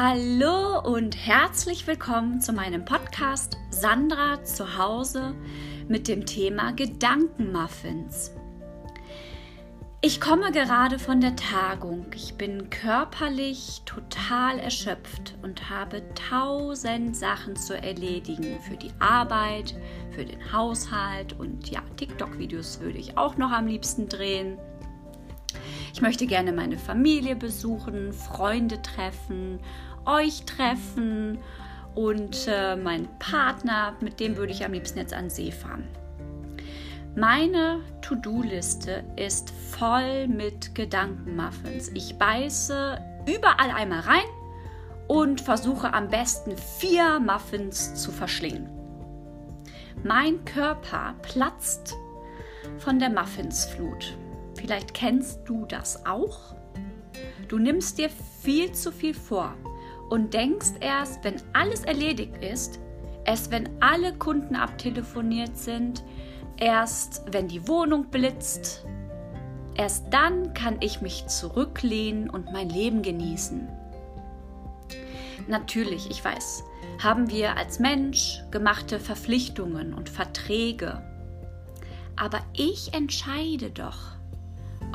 Hallo und herzlich willkommen zu meinem Podcast Sandra zu Hause mit dem Thema Gedankenmuffins. Ich komme gerade von der Tagung. Ich bin körperlich total erschöpft und habe tausend Sachen zu erledigen für die Arbeit, für den Haushalt und ja, TikTok-Videos würde ich auch noch am liebsten drehen. Ich möchte gerne meine Familie besuchen, Freunde treffen, euch treffen und äh, meinen Partner, mit dem würde ich am liebsten jetzt an See fahren. Meine To-Do-Liste ist voll mit Gedankenmuffins. Ich beiße überall einmal rein und versuche am besten vier Muffins zu verschlingen. Mein Körper platzt von der Muffinsflut. Vielleicht kennst du das auch. Du nimmst dir viel zu viel vor und denkst erst, wenn alles erledigt ist, erst wenn alle Kunden abtelefoniert sind, erst wenn die Wohnung blitzt, erst dann kann ich mich zurücklehnen und mein Leben genießen. Natürlich, ich weiß, haben wir als Mensch gemachte Verpflichtungen und Verträge. Aber ich entscheide doch,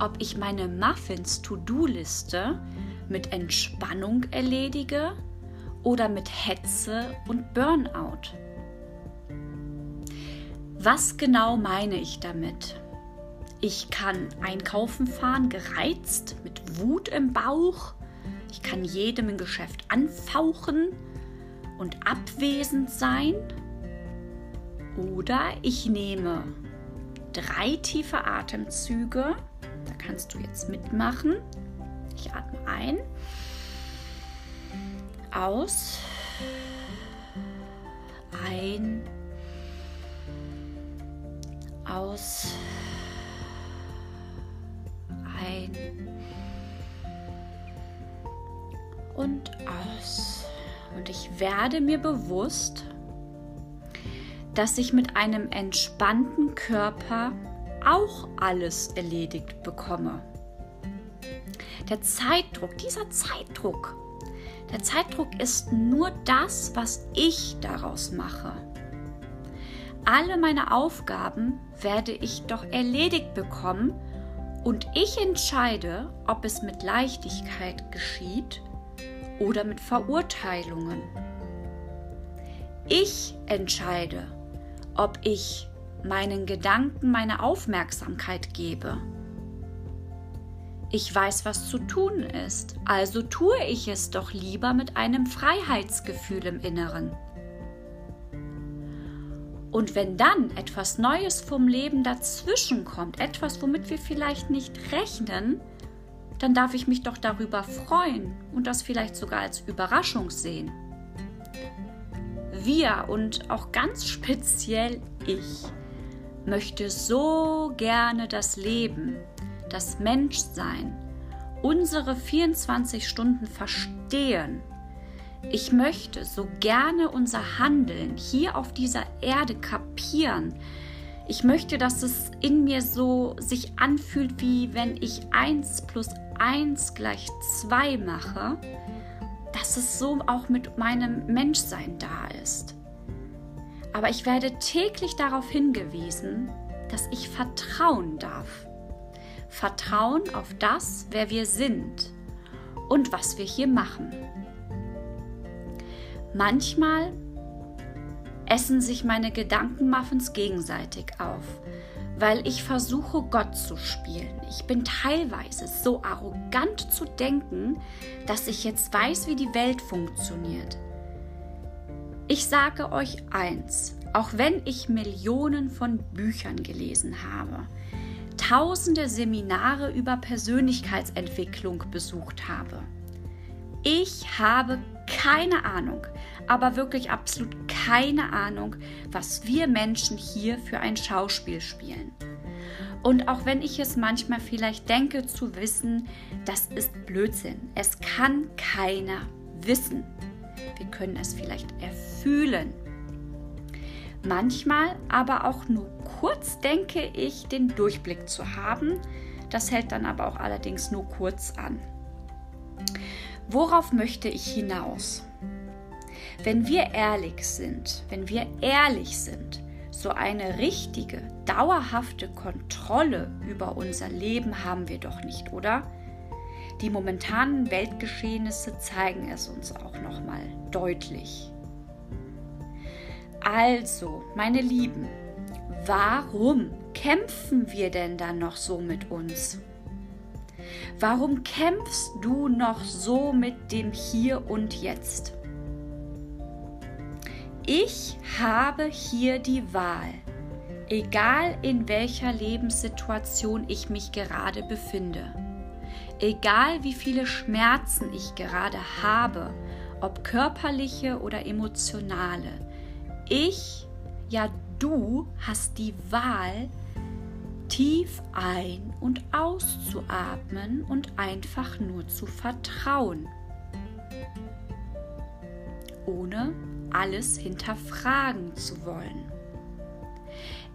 ob ich meine Muffins-To-Do-Liste mit Entspannung erledige oder mit Hetze und Burnout. Was genau meine ich damit? Ich kann einkaufen fahren, gereizt, mit Wut im Bauch. Ich kann jedem im Geschäft anfauchen und abwesend sein. Oder ich nehme drei tiefe Atemzüge. Kannst du jetzt mitmachen. Ich atme ein, aus, ein, aus, ein. Und aus. Und ich werde mir bewusst, dass ich mit einem entspannten Körper auch alles erledigt bekomme. Der Zeitdruck, dieser Zeitdruck, der Zeitdruck ist nur das, was ich daraus mache. Alle meine Aufgaben werde ich doch erledigt bekommen und ich entscheide, ob es mit Leichtigkeit geschieht oder mit Verurteilungen. Ich entscheide, ob ich meinen Gedanken meine Aufmerksamkeit gebe ich weiß, was zu tun ist, also tue ich es doch lieber mit einem Freiheitsgefühl im Inneren. Und wenn dann etwas Neues vom Leben dazwischen kommt, etwas, womit wir vielleicht nicht rechnen, dann darf ich mich doch darüber freuen und das vielleicht sogar als Überraschung sehen. Wir und auch ganz speziell ich möchte so gerne das Leben, das Menschsein, unsere 24 Stunden verstehen. Ich möchte so gerne unser Handeln hier auf dieser Erde kapieren. Ich möchte, dass es in mir so sich anfühlt, wie wenn ich 1 plus 1 gleich 2 mache, dass es so auch mit meinem Menschsein da ist. Aber ich werde täglich darauf hingewiesen, dass ich vertrauen darf. Vertrauen auf das, wer wir sind und was wir hier machen. Manchmal essen sich meine Gedankenmuffins gegenseitig auf, weil ich versuche, Gott zu spielen. Ich bin teilweise so arrogant zu denken, dass ich jetzt weiß, wie die Welt funktioniert. Ich sage euch eins, auch wenn ich Millionen von Büchern gelesen habe, tausende Seminare über Persönlichkeitsentwicklung besucht habe. Ich habe keine Ahnung, aber wirklich absolut keine Ahnung, was wir Menschen hier für ein Schauspiel spielen. Und auch wenn ich es manchmal vielleicht denke zu wissen, das ist Blödsinn. Es kann keiner wissen. Wir können es vielleicht erfühlen, Manchmal aber auch nur kurz denke ich, den Durchblick zu haben. Das hält dann aber auch allerdings nur kurz an. Worauf möchte ich hinaus? Wenn wir ehrlich sind, wenn wir ehrlich sind, so eine richtige, dauerhafte Kontrolle über unser Leben haben wir doch nicht, oder? Die momentanen Weltgeschehnisse zeigen es uns auch noch mal deutlich. Also, meine Lieben, warum kämpfen wir denn dann noch so mit uns? Warum kämpfst du noch so mit dem Hier und Jetzt? Ich habe hier die Wahl, egal in welcher Lebenssituation ich mich gerade befinde, egal wie viele Schmerzen ich gerade habe, ob körperliche oder emotionale. Ich, ja du hast die Wahl, tief ein- und auszuatmen und einfach nur zu vertrauen, ohne alles hinterfragen zu wollen.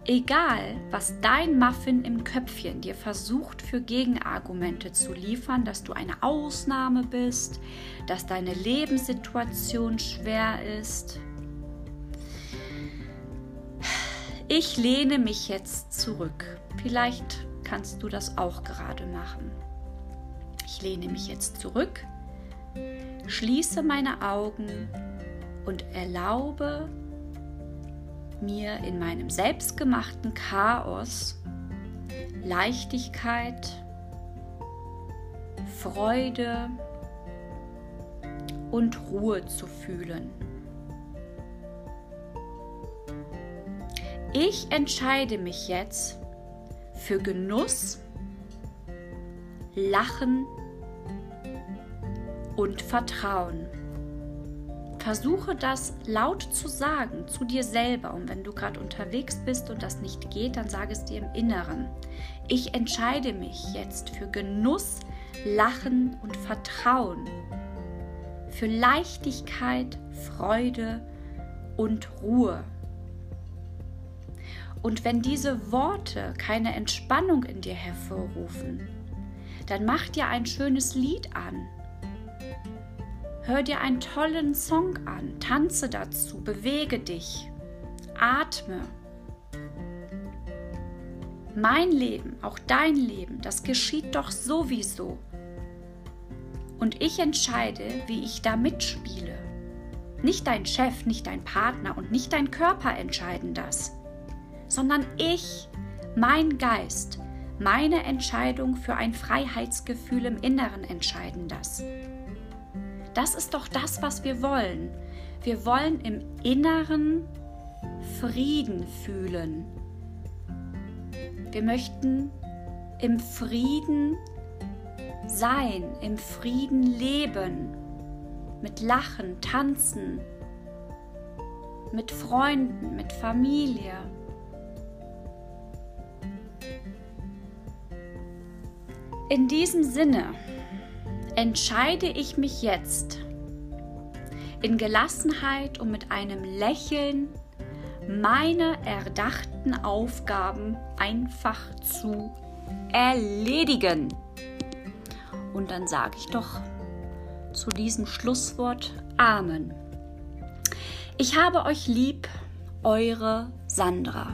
Egal, was dein Muffin im Köpfchen dir versucht für Gegenargumente zu liefern, dass du eine Ausnahme bist, dass deine Lebenssituation schwer ist. Ich lehne mich jetzt zurück Vielleicht kannst du das auch gerade machen. Ich lehne mich jetzt zurück, schließe meine Augen und erlaube mir in meinem selbstgemachten Chaos Leichtigkeit, Freude und Ruhe zu fühlen. Ich entscheide mich jetzt für Genuss, Lachen und Vertrauen. Versuche das laut zu sagen zu dir selber und wenn du gerade unterwegs bist und das nicht geht, dann sage es dir im Inneren. Ich entscheide mich jetzt für Genuss, Lachen und Vertrauen, für Leichtigkeit, Freude und Ruhe. Und wenn diese Worte keine Entspannung in dir hervorrufen, dann mach dir ein schönes Lied an. Hör dir einen tollen Song an, tanze dazu, bewege dich, atme. Mein Leben, auch dein Leben, das geschieht doch sowieso. Und ich entscheide, wie ich da mitspiele. Nicht dein Chef, nicht dein Partner und nicht dein Körper entscheiden das sondern ich, mein Geist, meine Entscheidung für ein Freiheitsgefühl im Inneren entscheiden das. Das ist doch das, was wir wollen. Wir wollen im Inneren Frieden fühlen. Wir möchten im Frieden sein, im Frieden leben, mit Lachen, Tanzen, mit Freunden, mit Familie. In diesem Sinne entscheide ich mich jetzt in Gelassenheit und mit einem Lächeln meine erdachten Aufgaben einfach zu erledigen. Und dann sage ich doch zu diesem Schlusswort Amen. Ich habe euch lieb, eure Sandra.